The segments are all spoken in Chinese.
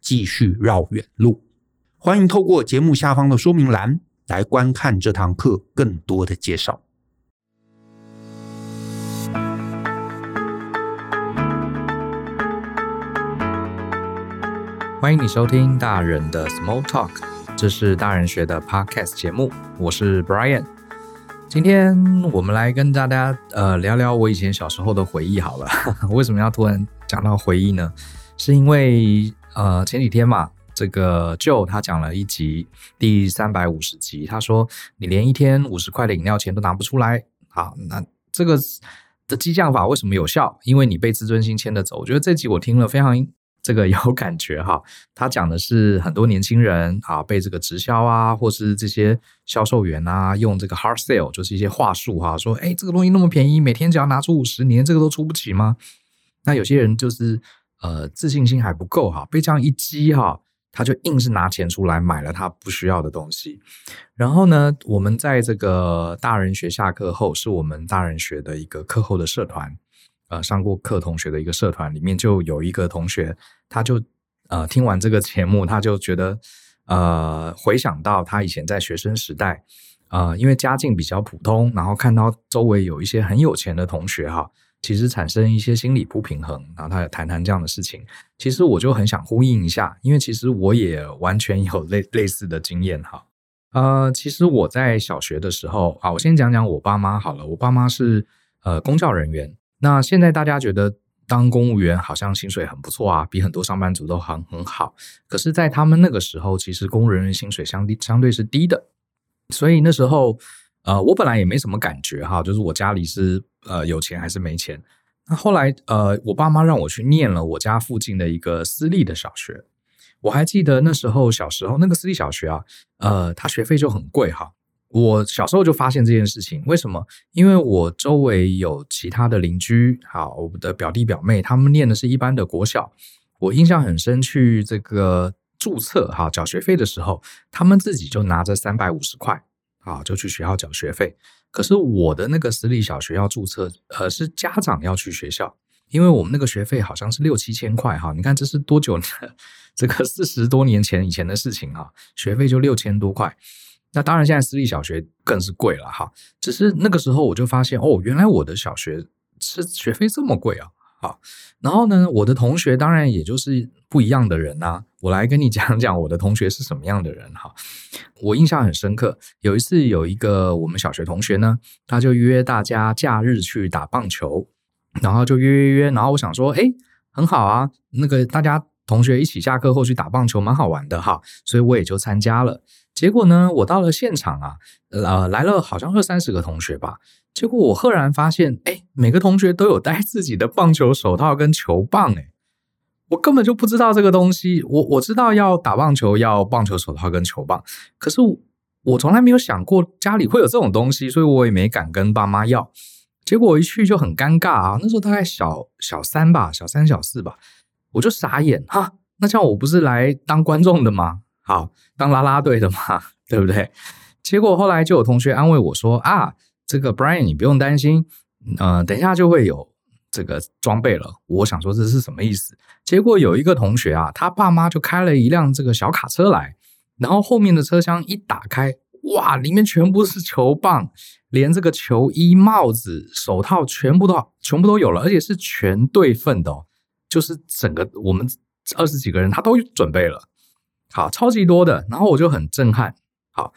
继续绕远路，欢迎透过节目下方的说明栏来观看这堂课更多的介绍。欢迎你收听大人的 Small Talk，这是大人学的 Podcast 节目，我是 Brian。今天我们来跟大家呃聊聊我以前小时候的回忆好了。为什么要突然讲到回忆呢？是因为。呃，前几天嘛，这个舅他讲了一集第三百五十集，他说你连一天五十块的饮料钱都拿不出来，好，那这个的激将法为什么有效？因为你被自尊心牵着走。我觉得这集我听了非常这个有感觉哈。他讲的是很多年轻人啊，被这个直销啊，或是这些销售员啊，用这个 hard sell，就是一些话术哈，说哎，这个东西那么便宜，每天只要拿出五十，你连这个都出不起吗？那有些人就是。呃，自信心还不够哈，被这样一激哈，他就硬是拿钱出来买了他不需要的东西。然后呢，我们在这个大人学下课后，是我们大人学的一个课后的社团，呃，上过课同学的一个社团里面，就有一个同学，他就呃听完这个节目，他就觉得呃回想到他以前在学生时代，呃，因为家境比较普通，然后看到周围有一些很有钱的同学哈。其实产生一些心理不平衡，然后他也谈谈这样的事情。其实我就很想呼应一下，因为其实我也完全有类 类似的经验哈。呃，其实我在小学的时候啊，我先讲讲我爸妈好了。我爸妈是呃公教人员，那现在大家觉得当公务员好像薪水很不错啊，比很多上班族都很很好。可是，在他们那个时候，其实公务人员薪水相对相对是低的，所以那时候。呃，我本来也没什么感觉哈，就是我家里是呃有钱还是没钱。那后来呃，我爸妈让我去念了我家附近的一个私立的小学。我还记得那时候小时候那个私立小学啊，呃，它学费就很贵哈。我小时候就发现这件事情，为什么？因为我周围有其他的邻居，好，我的表弟表妹他们念的是一般的国小。我印象很深，去这个注册哈缴学费的时候，他们自己就拿着三百五十块。啊，就去学校缴学费。可是我的那个私立小学要注册，呃，是家长要去学校，因为我们那个学费好像是六七千块哈。你看这是多久呢？这个四十多年前以前的事情哈，学费就六千多块。那当然现在私立小学更是贵了哈。只是那个时候我就发现哦，原来我的小学是学费这么贵啊。好，然后呢，我的同学当然也就是不一样的人呐、我来跟你讲讲我的同学是什么样的人哈。我印象很深刻，有一次有一个我们小学同学呢，他就约大家假日去打棒球，然后就约约约，然后我想说，诶，很好啊，那个大家同学一起下课后去打棒球，蛮好玩的哈，所以我也就参加了。结果呢，我到了现场啊，呃，来了好像二三十个同学吧。结果我赫然发现，哎，每个同学都有带自己的棒球手套跟球棒，哎，我根本就不知道这个东西。我我知道要打棒球要棒球手套跟球棒，可是我，我从来没有想过家里会有这种东西，所以我也没敢跟爸妈要。结果一去就很尴尬啊，那时候大概小小三吧，小三小四吧，我就傻眼哈。那这样我不是来当观众的吗？好，当啦啦队的嘛，对不对？结果后来就有同学安慰我说啊。这个 Brian，你不用担心，呃，等一下就会有这个装备了。我想说这是什么意思？结果有一个同学啊，他爸妈就开了一辆这个小卡车来，然后后面的车厢一打开，哇，里面全部是球棒，连这个球衣、帽子、手套全部都全部都有了，而且是全对份的，就是整个我们二十几个人他都准备了，好，超级多的，然后我就很震撼，好。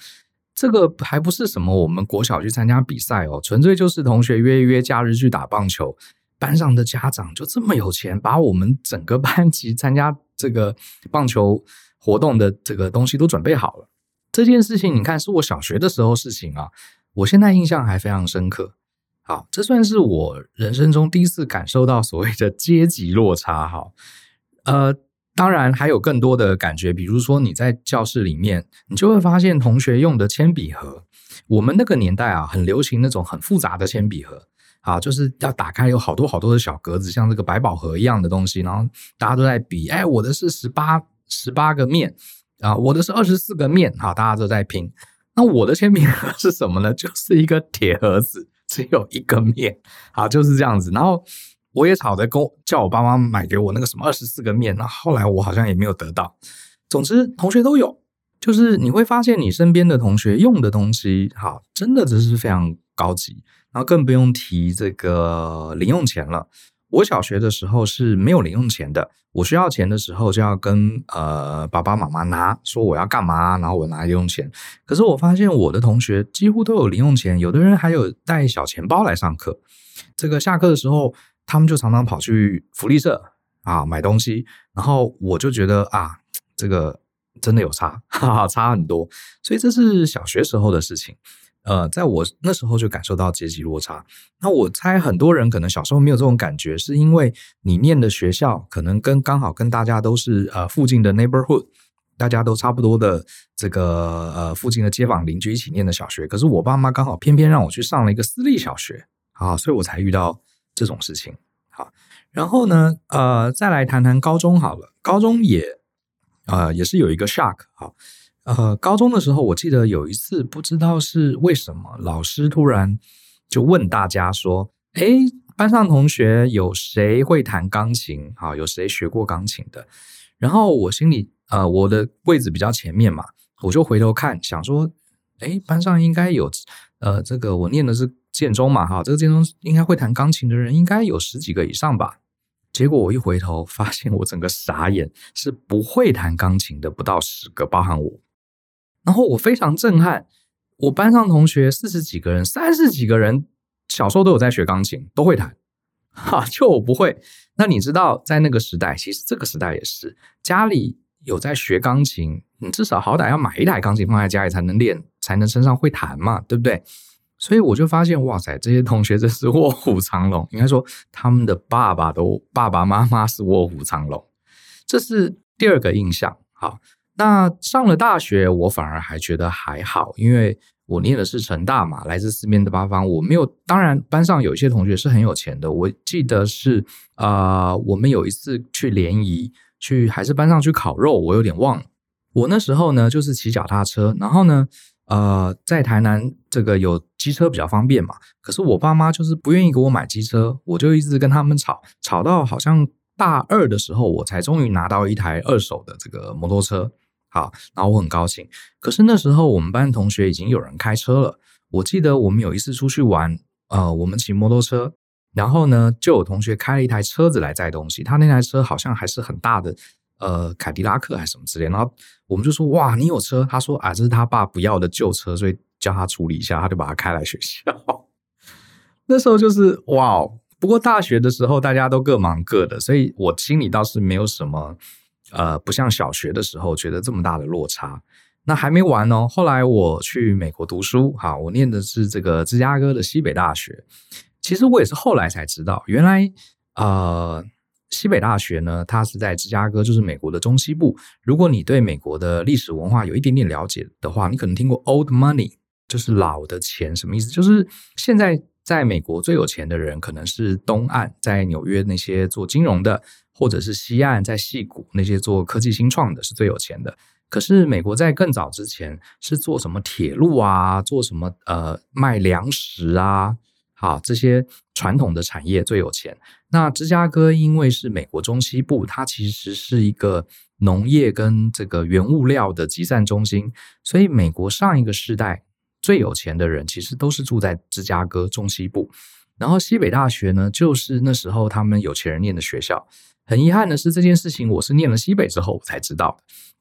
这个还不是什么我们国小去参加比赛哦，纯粹就是同学约一约假日去打棒球。班上的家长就这么有钱，把我们整个班级参加这个棒球活动的这个东西都准备好了。这件事情你看，是我小学的时候事情啊，我现在印象还非常深刻。好，这算是我人生中第一次感受到所谓的阶级落差。哈，呃。当然还有更多的感觉，比如说你在教室里面，你就会发现同学用的铅笔盒。我们那个年代啊，很流行那种很复杂的铅笔盒，啊，就是要打开有好多好多的小格子，像这个百宝盒一样的东西，然后大家都在比，哎，我的是十八十八个面啊，我的是二十四个面，好，大家都在拼。那我的铅笔盒是什么呢？就是一个铁盒子，只有一个面，好，就是这样子，然后。我也吵着跟叫我爸妈买给我那个什么二十四个面，那后来我好像也没有得到。总之，同学都有，就是你会发现你身边的同学用的东西，好，真的只是非常高级，然后更不用提这个零用钱了。我小学的时候是没有零用钱的，我需要钱的时候就要跟呃爸爸妈妈拿，说我要干嘛，然后我拿零用钱。可是我发现我的同学几乎都有零用钱，有的人还有带小钱包来上课。这个下课的时候。他们就常常跑去福利社啊买东西，然后我就觉得啊，这个真的有差，哈哈，差很多。所以这是小学时候的事情，呃，在我那时候就感受到阶级落差。那我猜很多人可能小时候没有这种感觉，是因为你念的学校可能跟刚好跟大家都是呃附近的 neighborhood，大家都差不多的这个呃附近的街坊邻居一起念的小学。可是我爸妈刚好偏偏让我去上了一个私立小学啊，所以我才遇到。这种事情，好，然后呢，呃，再来谈谈高中好了。高中也，呃，也是有一个 shock，好，呃，高中的时候，我记得有一次，不知道是为什么，老师突然就问大家说：“哎，班上同学有谁会弹钢琴？好，有谁学过钢琴的？”然后我心里，呃，我的位置比较前面嘛，我就回头看，想说：“哎，班上应该有，呃，这个我念的是。”建中嘛，哈，这个建中应该会弹钢琴的人应该有十几个以上吧。结果我一回头，发现我整个傻眼，是不会弹钢琴的不到十个，包含我。然后我非常震撼，我班上同学四十几个人，三十几个人小时候都有在学钢琴，都会弹，哈，就我不会。那你知道，在那个时代，其实这个时代也是，家里有在学钢琴，你至少好歹要买一台钢琴放在家里才能练，才能身上会弹嘛，对不对？所以我就发现，哇塞，这些同学真是卧虎藏龙。应该说，他们的爸爸都爸爸妈妈是卧虎藏龙，这是第二个印象。好，那上了大学，我反而还觉得还好，因为我念的是成大嘛，来自四面的八方。我没有，当然班上有一些同学是很有钱的。我记得是啊、我们有一次去联谊，去还是班上去烤肉，我有点忘了。我那时候呢，就是骑脚踏车，然后呢。呃，在台南这个有机车比较方便嘛，可是我爸妈就是不愿意给我买机车，我就一直跟他们吵，吵到好像大二的时候，我才终于拿到一台二手的这个摩托车，好，然后我很高兴。可是那时候我们班同学已经有人开车了，我记得我们有一次出去玩，呃，我们骑摩托车，然后呢，就有同学开了一台车子来载东西，他那台车好像还是很大的。呃，凯迪拉克还是什么之类，然后我们就说哇，你有车？他说啊，这是他爸不要的旧车，所以叫他处理一下，他就把它开来学校。那时候就是哇，不过大学的时候大家都各忙各的，所以我心里倒是没有什么呃，不像小学的时候觉得这么大的落差。那还没完哦，后来我去美国读书，哈，我念的是这个芝加哥的西北大学。其实我也是后来才知道，原来呃，西北大学呢，它是在芝加哥，就是美国的中西部。如果你对美国的历史文化有一点点了解的话，你可能听过 Old Money，就是老的钱，什么意思？就是现在在美国最有钱的人，可能是东岸在纽约那些做金融的，或者是西岸在矽谷那些做科技新创的，是最有钱的。可是美国在更早之前是做什么铁路啊，做什么呃卖粮食啊，好，这些传统的产业最有钱。那芝加哥因为是美国中西部，它其实是一个农业跟这个原物料的集散中心，所以美国上一个世代最有钱的人其实都是住在芝加哥中西部。然后西北大学呢，就是那时候他们有钱人念的学校。很遗憾的是，这件事情我是念了西北之后我才知道。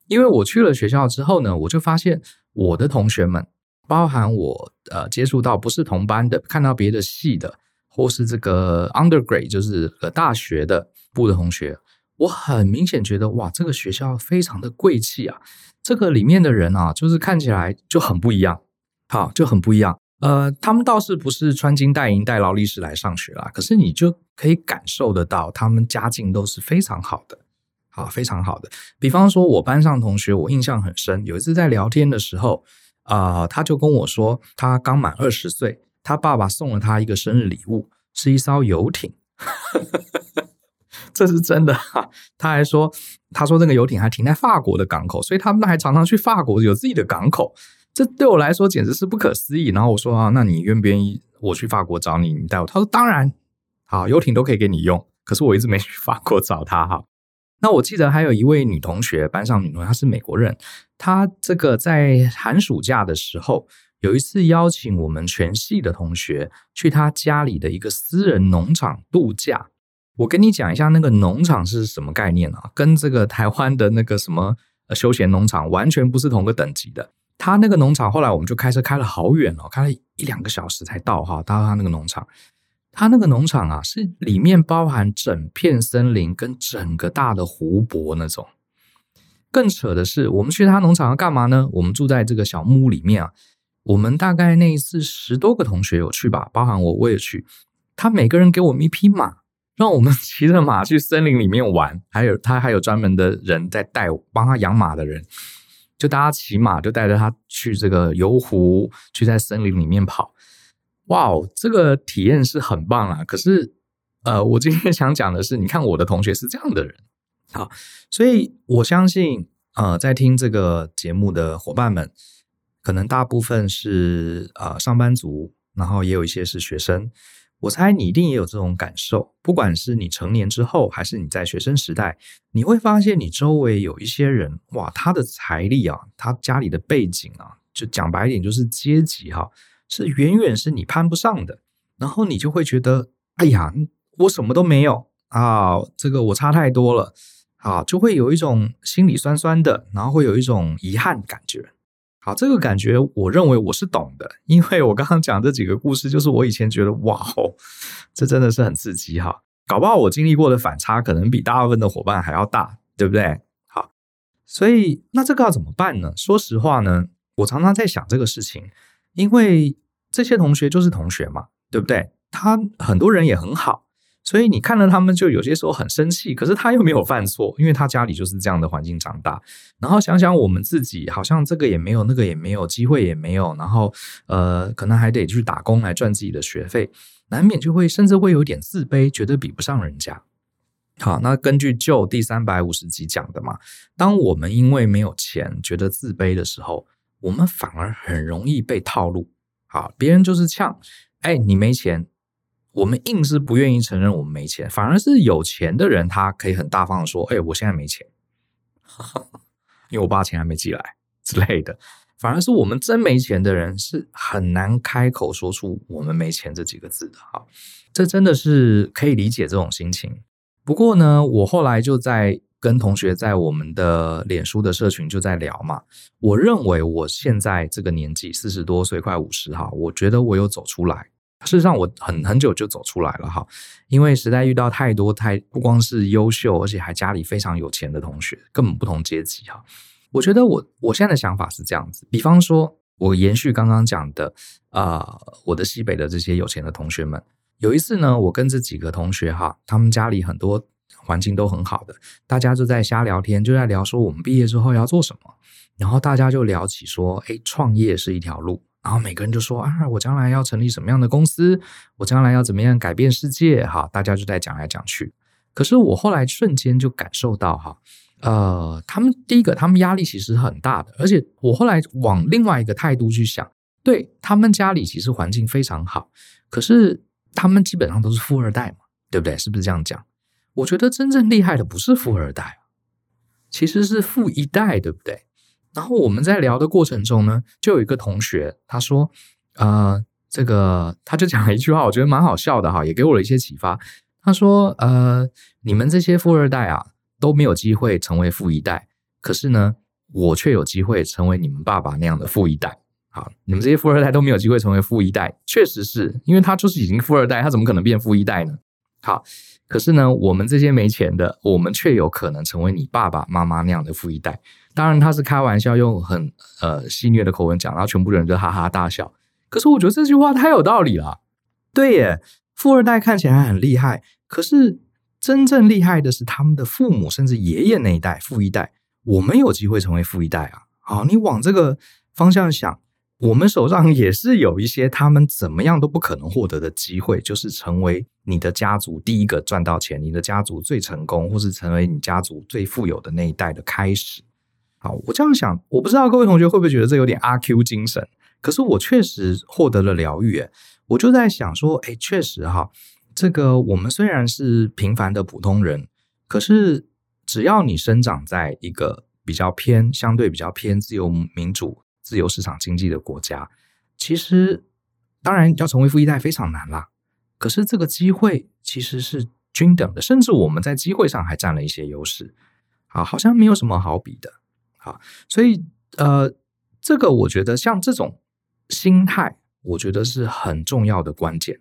因为我去了学校之后呢，我就发现我的同学们，包含我呃接触到不是同班的，看到别的系的，或是这个 undergrad 就是呃大学的部的同学，我很明显觉得哇，这个学校非常的贵气啊，这个里面的人啊，就是看起来就很不一样，好，就很不一样。呃，他们倒是不是穿金戴银戴劳力士来上学啦，可是你就可以感受得到，他们家境都是非常好的。好，非常好的。比方说，我班上同学，我印象很深。有一次在聊天的时候，啊、他就跟我说，他刚满二十岁，他爸爸送了他一个生日礼物，是一艘游艇。这是真的。他还说，他说那个游艇还停在法国的港口，所以他们还常常去法国有自己的港口。这对我来说简直是不可思议。然后我说啊，那你愿不愿意我去法国找你，你带我？他说当然，好，游艇都可以给你用。可是我一直没去法国找他哈。那我记得还有一位女同学，班上女同学，她是美国人。他这个在寒暑假的时候，有一次邀请我们全系的同学去他家里的一个私人农场度假。我跟你讲一下那个农场是什么概念啊？跟这个台湾的那个什么休闲农场完全不是同个等级的。他那个农场后来我们就开车开了好远哦，开了一两个小时才到哈，到他那个农场。他那个农场啊，是里面包含整片森林跟整个大的湖泊那种。更扯的是，我们去他农场要干嘛呢？我们住在这个小木屋里面啊。我们大概那一次十多个同学有去吧，包含我，我也去。他每个人给我们一匹马，让我们 骑着马去森林里面玩。还有他还有专门的人在带，帮他养马的人，就大家骑马，就带着他去这个游湖，去在森林里面跑。哇哦，这个体验是很棒啊！可是，呃，我今天想讲的是，你看我的同学是这样的人，好，所以我相信，呃，在听这个节目的伙伴们，可能大部分是呃上班族，然后也有一些是学生。我猜你一定也有这种感受，不管是你成年之后，还是你在学生时代，你会发现你周围有一些人，哇，他的财力啊，他家里的背景啊，就讲白一点就是阶级哈。是远远是你攀不上的，然后你就会觉得，哎呀，我什么都没有啊，这个我差太多了啊，就会有一种心里酸酸的，然后会有一种遗憾感觉。好，这个感觉我认为我是懂的，因为我刚刚讲这几个故事，就是我以前觉得哇哦，这真的是很刺激哈，搞不好我经历过的反差可能比大部分的伙伴还要大，对不对？好，所以那这个要怎么办呢？说实话呢，我常常在想这个事情。因为这些同学就是同学嘛，对不对？他很多人也很好，所以你看到他们就有些时候很生气，可是他又没有犯错，因为他家里就是这样的环境长大。然后想想我们自己，好像这个也没有，那个也没有，机会也没有，然后呃，可能还得去打工来赚自己的学费，难免就会甚至会有点自卑，觉得比不上人家。好，那根据旧第三百五十集讲的嘛，当我们因为没有钱觉得自卑的时候。我们反而很容易被套路，好，别人就是呛，哎，你没钱，我们硬是不愿意承认我们没钱，反而是有钱的人，他可以很大方的说，哎，我现在没钱，因为我爸钱还没寄来之类的，反而是我们真没钱的人是很难开口说出我们没钱这几个字的，哈，这真的是可以理解这种心情。不过呢，我后来就在。跟同学在我们的脸书的社群就在聊嘛，我认为我现在这个年纪四十多岁，快五十哈，我觉得我有走出来。事实上，我很很久就走出来了哈，因为实在遇到太多太不光是优秀，而且还家里非常有钱的同学，根本不同阶级哈。我觉得我我现在的想法是这样子，比方说，我延续刚刚讲的，啊、我的西北的这些有钱的同学们，有一次呢，我跟这几个同学哈，他们家里很多环境都很好的，大家就在瞎聊天，就在聊说我们毕业之后要做什么，然后大家就聊起说，诶，创业是一条路，然后每个人就说啊，我将来要成立什么样的公司，我将来要怎么样改变世界，哈，大家就在讲来讲去。可是我后来瞬间就感受到哈。呃，他们第一个，他们压力其实很大的，而且我后来往另外一个态度去想，对，他们家里其实环境非常好，可是他们基本上都是富二代嘛，对不对？是不是这样讲？我觉得真正厉害的不是富二代，其实是富一代，对不对？然后我们在聊的过程中呢，就有一个同学他说，呃，这个他就讲了一句话，我觉得蛮好笑的哈，也给我了一些启发。他说，呃，你们这些富二代啊。都没有机会成为富一代，可是呢，我却有机会成为你们爸爸那样的富一代。好，你们这些富二代都没有机会成为富一代，确实是因为他就是已经富二代，他怎么可能变富一代呢？好，可是呢，我们这些没钱的，我们却有可能成为你爸爸妈妈那样的富一代。当然，他是开玩笑，用很呃戏谑的口吻讲，然后全部人就哈哈大笑。可是我觉得这句话太有道理了。对耶，富二代看起来很厉害，可是。真正厉害的是他们的父母，甚至爷爷那一代富一代。我们有机会成为富一代啊！好，你往这个方向想，我们手上也是有一些他们怎么样都不可能获得的机会，就是成为你的家族第一个赚到钱，你的家族最成功，或是成为你家族最富有的那一代的开始。好，我这样想，我不知道各位同学会不会觉得这有点阿 Q 精神？可是我确实获得了疗愈。我就在想说，哎，确实哈。这个我们虽然是平凡的普通人，可是只要你生长在一个比较偏、相对比较偏自由民主、自由市场经济的国家，其实当然要成为富一代非常难啦。可是这个机会其实是均等的，甚至我们在机会上还占了一些优势。啊，好像没有什么好比的。好，所以呃，这个我觉得像这种心态，我觉得是很重要的关键。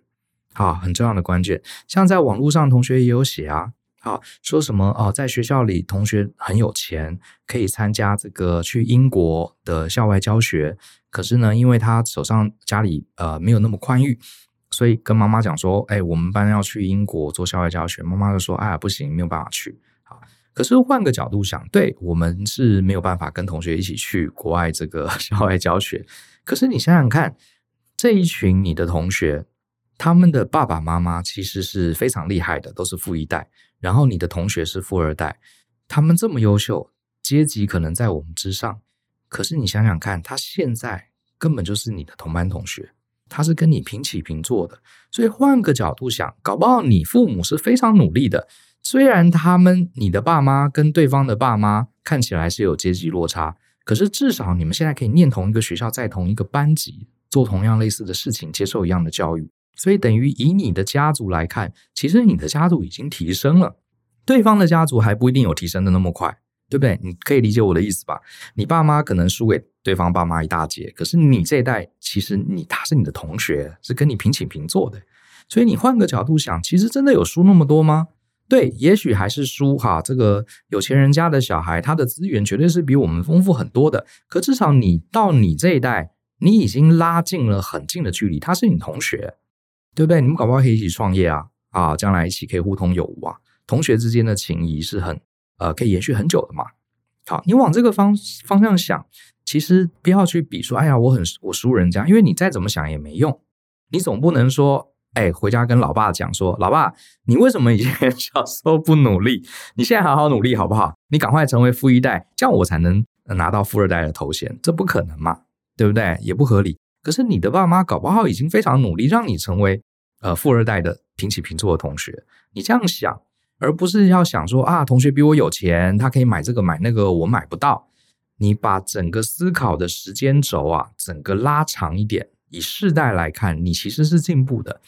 好，很重要的关键，像在网络上，同学也有写啊，好，说什么哦，在学校里，同学很有钱，可以参加这个去英国的校外教学，可是呢，因为他手上家里呃没有那么宽裕，所以跟妈妈讲说，哎，我们班要去英国做校外教学，妈妈就说，哎呀，不行，没有办法去。可是换个角度想，对，我们是没有办法跟同学一起去国外这个 校外教学，可是你想想看，这一群你的同学。他们的爸爸妈妈其实是非常厉害的，都是富一代。然后你的同学是富二代，他们这么优秀，阶级可能在我们之上。可是你想想看，他现在根本就是你的同班同学，他是跟你平起平坐的。所以换个角度想，搞不好你父母是非常努力的。虽然他们你的爸妈跟对方的爸妈看起来是有阶级落差，可是至少你们现在可以念同一个学校，在同一个班级，做同样类似的事情，接受一样的教育。所以等于以你的家族来看，其实你的家族已经提升了，对方的家族还不一定有提升的那么快，对不对？你可以理解我的意思吧？你爸妈可能输给对方爸妈一大截，可是你这一代其实你他是你的同学，是跟你平起平坐的。所以你换个角度想，其实真的有输那么多吗？对，也许还是输哈。这个有钱人家的小孩，他的资源绝对是比我们丰富很多的。可至少你到你这一代，你已经拉近了很近的距离，他是你同学。对不对？你们搞不好可以一起创业啊！啊，将来一起可以互通有无啊！同学之间的情谊是很呃，可以延续很久的嘛。好，你往这个方方向想，其实不要去比说，哎呀，我很我输人家，因为你再怎么想也没用。你总不能说，哎，回家跟老爸讲说，老爸，你为什么以前 小时候不努力？你现在好好努力好不好？你赶快成为富一代，这样我才能拿到富二代的头衔。这不可能嘛，对不对？也不合理。可是你的爸妈搞不好已经非常努力，让你成为呃富二代的平起平坐的同学。你这样想，而不是要想说啊，同学比我有钱，他可以买这个买那个，我买不到。你把整个思考的时间轴啊，整个拉长一点，以世代来看，你其实是进步的。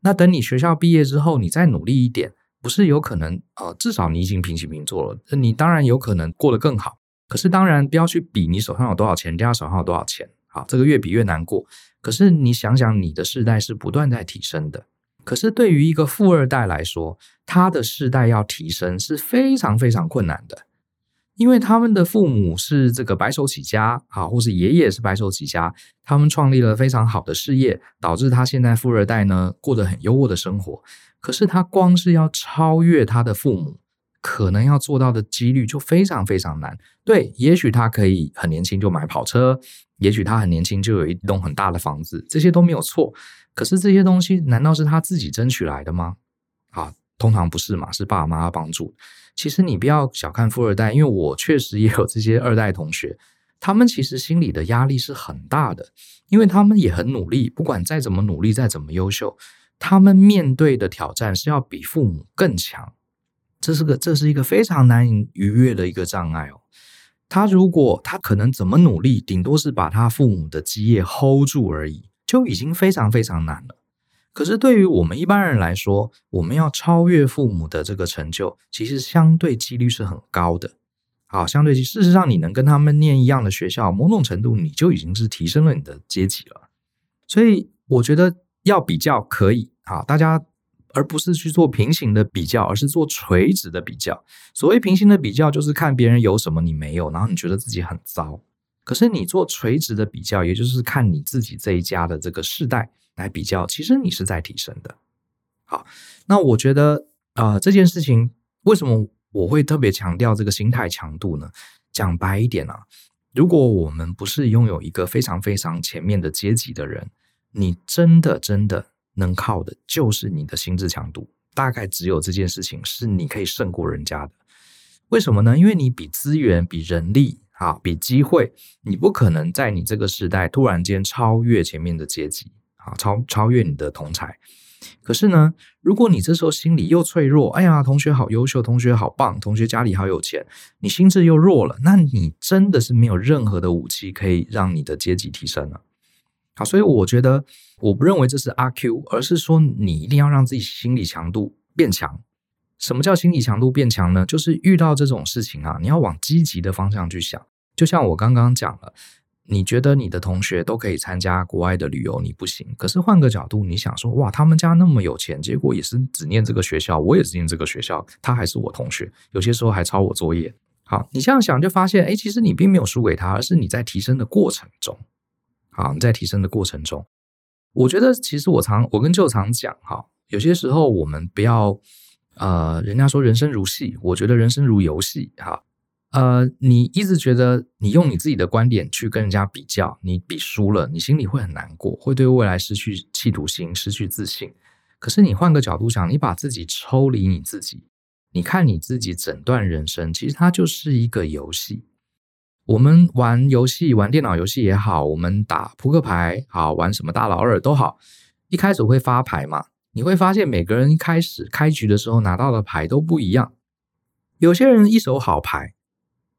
那等你学校毕业之后，你再努力一点，不是有可能呃，至少你已经平起平坐了。你当然有可能过得更好。可是当然不要去比你手上有多少钱，人家手上有多少钱。好，这个越比越难过。可是你想想，你的世代是不断在提升的。可是对于一个富二代来说，他的世代要提升是非常非常困难的，因为他们的父母是这个白手起家啊，或是爷爷是白手起家，他们创立了非常好的事业，导致他现在富二代呢过得很优渥的生活。可是他光是要超越他的父母，可能要做到的几率就非常非常难。对，也许他可以很年轻就买跑车，也许他很年轻就有一栋很大的房子，这些都没有错。可是这些东西难道是他自己争取来的吗？啊，通常不是嘛，是爸爸妈妈帮助。其实你不要小看富二代，因为我确实也有这些二代同学，他们其实心里的压力是很大的，因为他们也很努力，不管再怎么努力，再怎么优秀，他们面对的挑战是要比父母更强，这是个这是一个非常难以逾越的一个障碍哦。他如果他可能怎么努力，顶多是把他父母的基业 hold 住而已，就已经非常非常难了。可是对于我们一般人来说，我们要超越父母的这个成就，其实相对几率是很高的。好，相对事实上，你能跟他们念一样的学校，某种程度你就已经是提升了你的阶级了。所以我觉得要比较可以，好，大家而不是去做平行的比较，而是做垂直的比较。所谓平行的比较，就是看别人有什么你没有，然后你觉得自己很糟。可是你做垂直的比较，也就是看你自己这一家的这个世代。来比较，其实你是在提升的。好，那我觉得啊、这件事情为什么我会特别强调这个心态强度呢？讲白一点啊，如果我们不是拥有一个非常非常前面的阶级的人，你真的真的能靠的就是你的心智强度。大概只有这件事情是你可以胜过人家的。为什么呢？因为你比资源、比人力啊、比机会，你不可能在你这个时代突然间超越前面的阶级啊。超超越你的同才，可是呢，如果你这时候心里又脆弱，哎呀，同学好优秀，同学好棒，同学家里好有钱，你心智又弱了，那你真的是没有任何的武器可以让你的阶级提升了。好，所以我觉得，我不认为这是阿 Q，而是说你一定要让自己心理强度变强。什么叫心理强度变强呢？就是遇到这种事情啊，你要往积极的方向去想。就像我刚刚讲了。你觉得你的同学都可以参加国外的旅游，你不行。可是换个角度，你想说，哇，他们家那么有钱，结果也是只念这个学校，我也是念这个学校，他还是我同学，有些时候还抄我作业。好，你这样想就发现，哎，其实你并没有输给他，而是你在提升的过程中。好，你在提升的过程中，我觉得其实我常我跟 Joe 常讲，哈，有些时候我们不要，呃，人家说人生如戏，我觉得人生如游戏，哈。呃，你一直觉得你用你自己的观点去跟人家比较，你比输了，你心里会很难过，会对未来失去企图心，失去自信。可是你换个角度想，你把自己抽离你自己，你看你自己整段人生，其实它就是一个游戏。我们玩游戏，玩电脑游戏也好，我们打扑克牌，好，玩什么大老二都好，一开始会发牌嘛，你会发现每个人一开始开局的时候拿到的牌都不一样，有些人一手好牌。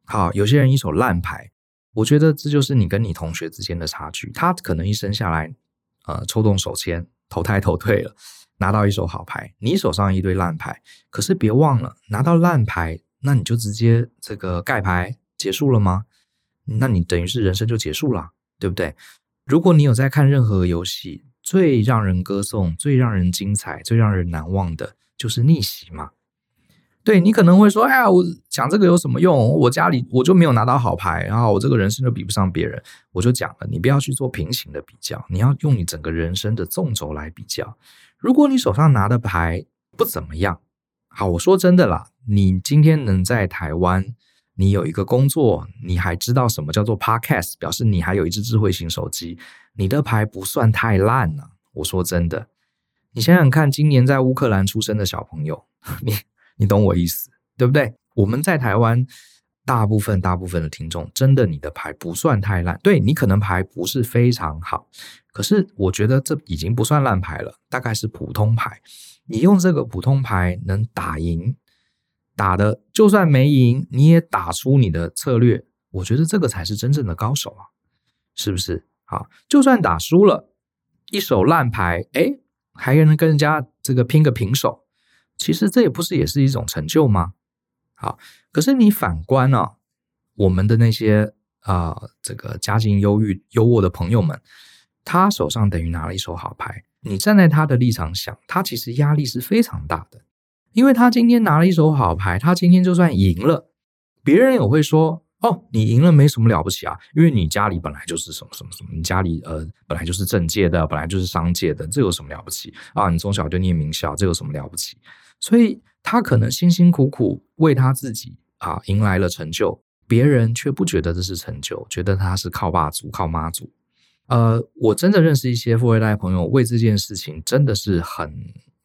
好，有些人一手烂牌，我觉得这就是你跟你同学之间的差距。他可能一生下来，呃，抽动手签，投胎投对了，拿到一手好牌。你手上一堆烂牌，可是别忘了，拿到烂牌，那你就直接这个盖牌结束了吗？那你等于是人生就结束了，对不对？如果你有在看任何游戏，最让人歌颂、最让人精彩、最让人难忘的，就是逆袭嘛。对，你可能会说，哎呀，我讲这个有什么用？我家里我就没有拿到好牌，然后我这个人生就比不上别人。我就讲了，你不要去做平行的比较，你要用你整个人生的纵轴来比较。如果你手上拿的牌不怎么样，好，我说真的啦，你今天能在台湾，你有一个工作，你还知道什么叫做 Podcast，表示你还有一只智慧型手机，你的牌不算太烂了。我说真的，你想想看，今年在乌克兰出生的小朋友，你。你懂我意思，对不对？我们在台湾，大部分大部分的听众，真的你的牌不算太烂，对，你可能牌不是非常好，可是我觉得这已经不算烂牌了，大概是普通牌。你用这个普通牌能打赢，打的就算没赢，你也打出你的策略，我觉得这个才是真正的高手啊，是不是？好，就算打输了，一手烂牌，哎，还能跟人家这个拼个平手。其实这也不是也是一种成就吗？好，可是你反观、啊，我们的那些啊、这个家境优裕、优渥的朋友们，他手上等于拿了一手好牌。你站在他的立场想，他其实压力是非常大的，因为他今天拿了一手好牌，他今天就算赢了，别人也会说。哦，你赢了没什么了不起啊，因为你家里本来就是什么什么什么，你家里呃本来就是政界的，本来就是商界的，这有什么了不起啊？你从小就念名校，这有什么了不起？所以他可能辛辛苦苦为他自己啊迎来了成就，别人却不觉得这是成就，觉得他是靠爸族、靠妈族。呃，我真的认识一些富二代朋友，为这件事情真的是很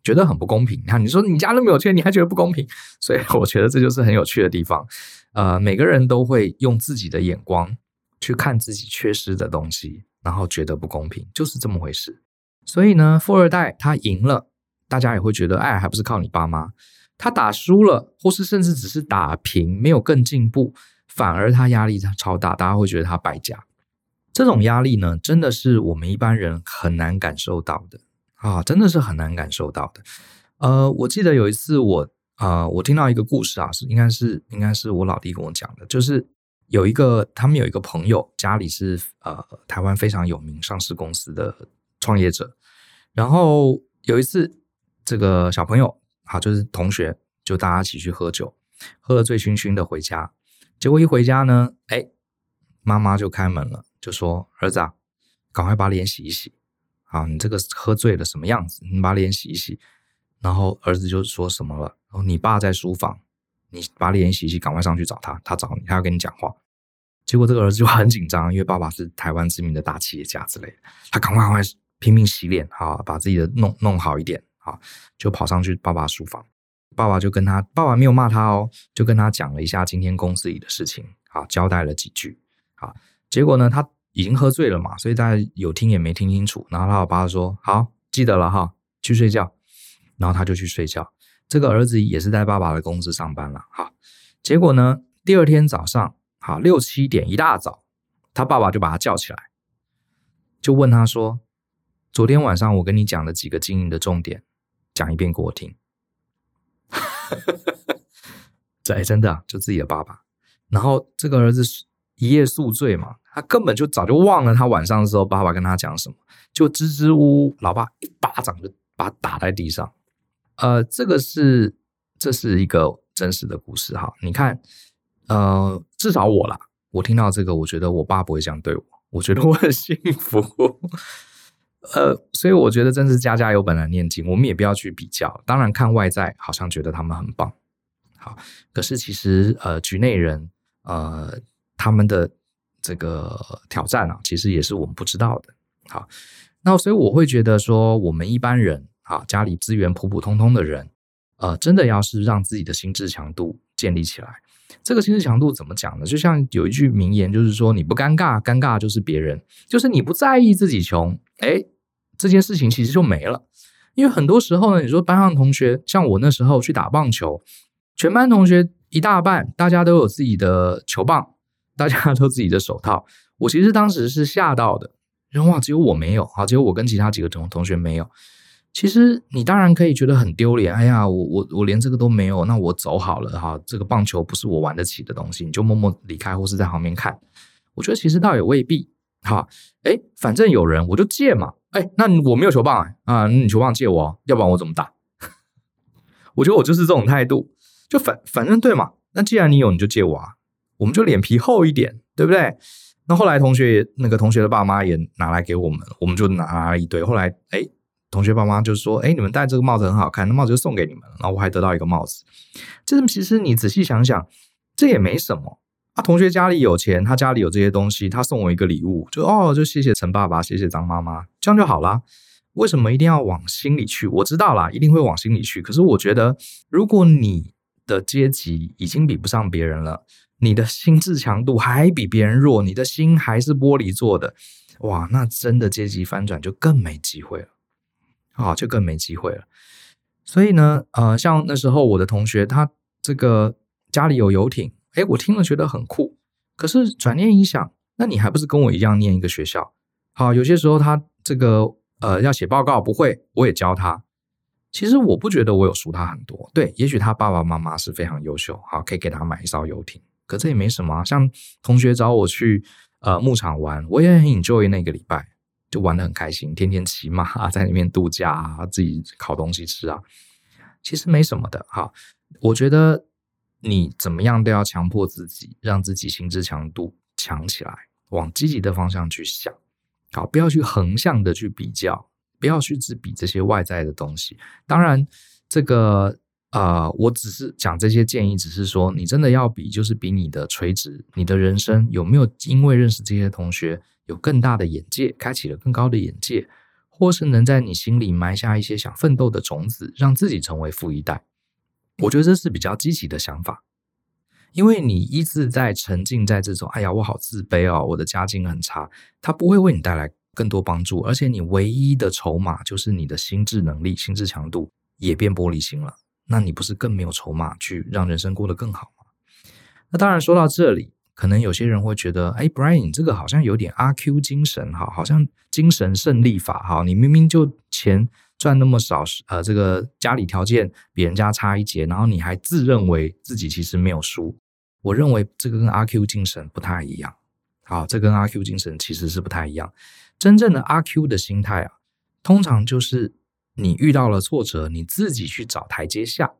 觉得很不公平。你看，你说你家那么有钱，你还觉得不公平？所以 我觉得这就是很有趣的地方。呃，每个人都会用自己的眼光去看自己缺失的东西，然后觉得不公平，就是这么回事。所以呢，富二代他赢了，大家也会觉得，哎，还不是靠你爸妈。他打输了，或是甚至只是打平，没有更进步，反而他压力超大，大家会觉得他败家。这种压力呢，真的是我们一般人很难感受到的啊，真的是很难感受到的。呃，我记得有一次我。啊、呃，我听到一个故事啊，是应该是应该是我老弟跟我讲的，就是有一个他们有一个朋友家里是呃台湾非常有名上市公司的创业者，然后有一次这个小朋友啊就是同学就大家一起去喝酒，喝得醉醺醺的回家，结果一回家呢，哎，妈妈就开门了，就说儿子啊，赶快把脸洗一洗，啊，你这个喝醉了什么样子？你把脸洗一洗。然后儿子就说什么了？然后你爸在书房，你把脸洗一洗，赶快上去找他，他找你，他要跟你讲话。结果这个儿子就很紧张，因为爸爸是台湾知名的大企业家之类的，他赶快赶快拼命洗脸，啊，把自己的弄弄好一点，啊，就跑上去爸爸书房。爸爸就跟他，爸爸没有骂他哦，就跟他讲了一下今天公司里的事情，啊，交代了几句，啊，结果呢，他已经喝醉了嘛，所以大家有听也没听清楚。然后他老爸说：“好，记得了哈，去睡觉。”然后他就去睡觉。这个儿子也是在爸爸的公司上班了。哈，结果呢，第二天早上，好六七点一大早，他爸爸就把他叫起来，就问他说：“昨天晚上我跟你讲的几个经营的重点，讲一遍给我听。”这真的，就自己的爸爸。然后这个儿子一夜宿醉嘛，他根本就早就忘了他晚上的时候爸爸跟他讲什么，就支支吾吾，老爸一巴掌就把他打在地上。呃，这个是这是一个真实的故事哈。你看，呃，至少我啦，我听到这个，我觉得我爸不会这样对我，我觉得我很幸福。呃，所以我觉得真是家家有本难念经，我们也不要去比较。当然，看外在好像觉得他们很棒，好，可是其实呃，局内人呃，他们的这个挑战啊，其实也是我们不知道的。好，那所以我会觉得说，我们一般人。啊，家里资源普普通通的人，呃，真的要是让自己的心智强度建立起来，这个心智强度怎么讲呢？就像有一句名言，就是说你不尴尬，尴尬就是别人，就是你不在意自己穷，诶，这件事情其实就没了。因为很多时候呢，你说班上同学，像我那时候去打棒球，全班同学一大半，大家都有自己的球棒，大家都自己的手套，我其实当时是吓到的，然后哇，只有我没有，啊，只有我跟其他几个同同学没有。其实你当然可以觉得很丢脸，哎呀，我我我连这个都没有，那我走好了哈。这个棒球不是我玩得起的东西，你就默默离开或是在旁边看。我觉得其实倒也未必哈。哎，反正有人我就借嘛。哎，那我没有球棒啊，啊，你球棒借我，要不然我怎么打？我觉得我就是这种态度，就反反正对嘛。那既然你有，你就借我啊，我们就脸皮厚一点，对不对？那后来同学那个同学的爸妈也拿来给我们，我们就拿了一堆。后来哎。同学爸妈就说：“哎，你们戴这个帽子很好看，那帽子就送给你们了。然后我还得到一个帽子。这其实你仔细想想，这也没什么啊。同学家里有钱，他家里有这些东西，他送我一个礼物，就哦，就谢谢陈爸爸，谢谢张妈妈，这样就好啦。为什么一定要往心里去？我知道啦，一定会往心里去。可是我觉得，如果你的阶级已经比不上别人了，你的心智强度还比别人弱，你的心还是玻璃做的，哇，那真的阶级翻转就更没机会了。”啊，就更没机会了。所以呢，呃，像那时候我的同学，他这个家里有游艇，诶，我听了觉得很酷。可是转念一想，那你还不是跟我一样念一个学校？好，有些时候他这个呃要写报告不会，我也教他。其实我不觉得我有输他很多。对，也许他爸爸妈妈是非常优秀，好，可以给他买一艘游艇。可这也没什么。像同学找我去呃牧场玩，我也很 enjoy 那个礼拜。就玩得很开心，天天骑马在里面度假啊，自己烤东西吃啊，其实没什么的哈。我觉得你怎么样都要强迫自己，让自己心智强度强起来，往积极的方向去想。好，不要去横向的去比较，不要去只比这些外在的东西。当然，这个呃，我只是讲这些建议，只是说你真的要比，就是比你的垂直，你的人生有没有因为认识这些同学，有更大的眼界，开启了更高的眼界，或是能在你心里埋下一些想奋斗的种子，让自己成为富一代。我觉得这是比较积极的想法。因为你一直在沉浸在这种“哎呀，我好自卑哦，我的家境很差”，它不会为你带来更多帮助，而且你唯一的筹码就是你的心智能力、心智强度也变玻璃心了，那你不是更没有筹码去让人生过得更好吗？那当然，说到这里，可能有些人会觉得：“哎，Brian，这个好像有点阿 Q 精神哈，好像精神胜利法哈，你明明就钱赚那么少，呃，这个家里条件比人家差一截，然后你还自认为自己其实没有输。”我认为这个跟阿 Q 精神不太一样。好，这跟阿 Q 精神其实是不太一样。真正的阿 Q 的心态啊，通常就是你遇到了挫折，你自己去找台阶下。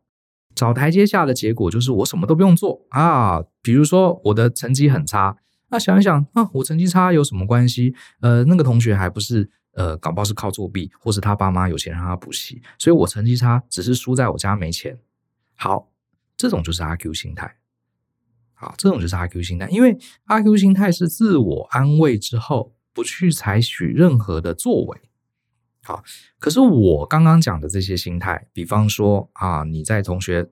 找台阶下的结果就是我什么都不用做啊。比如说我的成绩很差，那想一想啊，我成绩差有什么关系？呃，那个同学还不是呃，搞不好是靠作弊，或是他爸妈有钱让他补习，所以我成绩差只是输在我家没钱。好，这种就是阿 Q 心态。好，这种就是阿 Q 心态，因为阿 Q 心态是自我安慰之后不去采取任何的作为。好，可是我刚刚讲的这些心态，比方说啊，你在同学，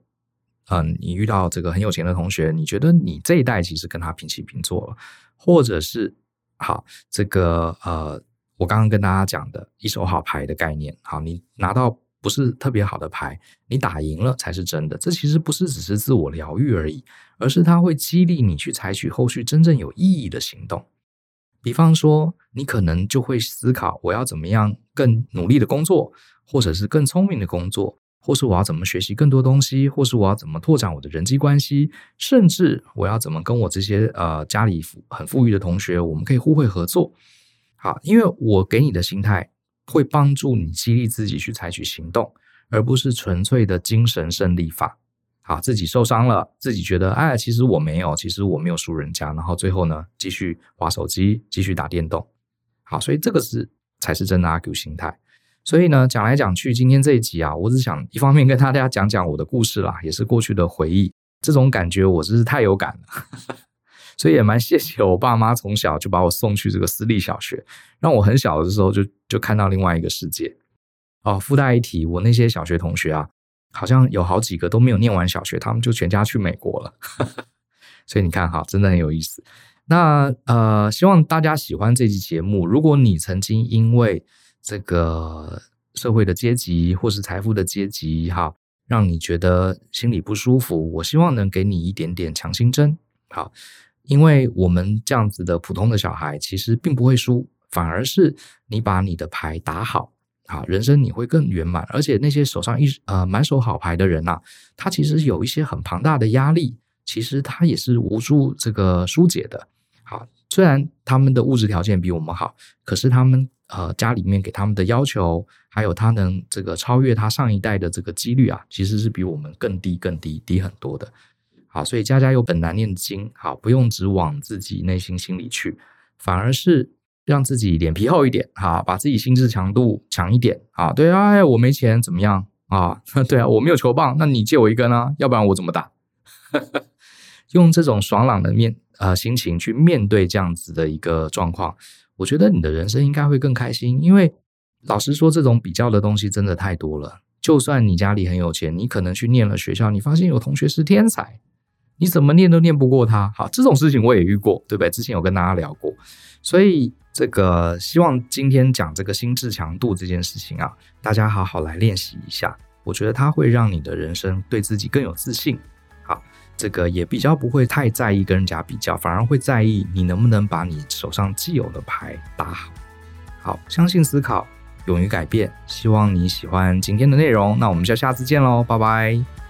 嗯，你遇到这个很有钱的同学，你觉得你这一代其实跟他平起平坐了，或者是好这个呃，我刚刚跟大家讲的一手好牌的概念，好，你拿到。不是特别好的牌，你打赢了才是真的。这其实不是只是自我疗愈而已，而是它会激励你去采取后续真正有意义的行动。比方说，你可能就会思考，我要怎么样更努力的工作，或者是更聪明的工作，或是我要怎么学习更多东西，或是我要怎么拓展我的人际关系，甚至我要怎么跟我这些呃家里很富裕的同学，我们可以互惠合作。好，因为我给你的心态。会帮助你激励自己去采取行动，而不是纯粹的精神胜利法。好，自己受伤了，自己觉得哎，其实我没有，其实我没有输人家，然后最后呢，继续划手机，继续打电动。好，所以这个是才是真的阿 Q 心态。所以呢，讲来讲去，今天这一集啊，我只想一方面跟大家讲讲我的故事啦，也是过去的回忆。这种感觉我真是太有感了。所以也蛮谢谢我爸妈从小就把我送去这个私立小学，让我很小的时候就就看到另外一个世界。哦，附带一提，我那些小学同学啊，好像有好几个都没有念完小学，他们就全家去美国了。所以你看哈，真的很有意思。那呃，希望大家喜欢这期节目。如果你曾经因为这个社会的阶级或是财富的阶级哈，让你觉得心里不舒服，我希望能给你一点点强心针。好。因为我们这样子的普通的小孩，其实并不会输，反而是你把你的牌打好，啊，人生你会更圆满。而且那些手上一呃满手好牌的人呐、他其实有一些很庞大的压力，其实他也是无助这个疏解的。好，虽然他们的物质条件比我们好，可是他们呃家里面给他们的要求，还有他能这个超越他上一代的这个几率啊，其实是比我们更低、更低、低很多的。好，所以家家有本难念的经，好，不用只往自己内心心里去，反而是让自己脸皮厚一点，好，把自己心智强度强一点，啊，对啊，哎，我没钱怎么样啊？对啊，我没有球棒，那你借我一根啊，要不然我怎么打？用这种爽朗的面呃心情去面对这样子的一个状况，我觉得你的人生应该会更开心，因为老实说，这种比较的东西真的太多了。就算你家里很有钱，你可能去念了学校，你发现有同学是天才。你怎么念都念不过他，好，这种事情我也遇过，对不对？之前有跟大家聊过，所以这个希望今天讲这个心智强度这件事情啊，大家好好来练习一下，我觉得它会让你的人生对自己更有自信，好，这个也比较不会太在意跟人家比较，反而会在意你能不能把你手上既有的牌打好。好，相信思考，勇于改变，希望你喜欢今天的内容，那我们就下次见喽，拜拜。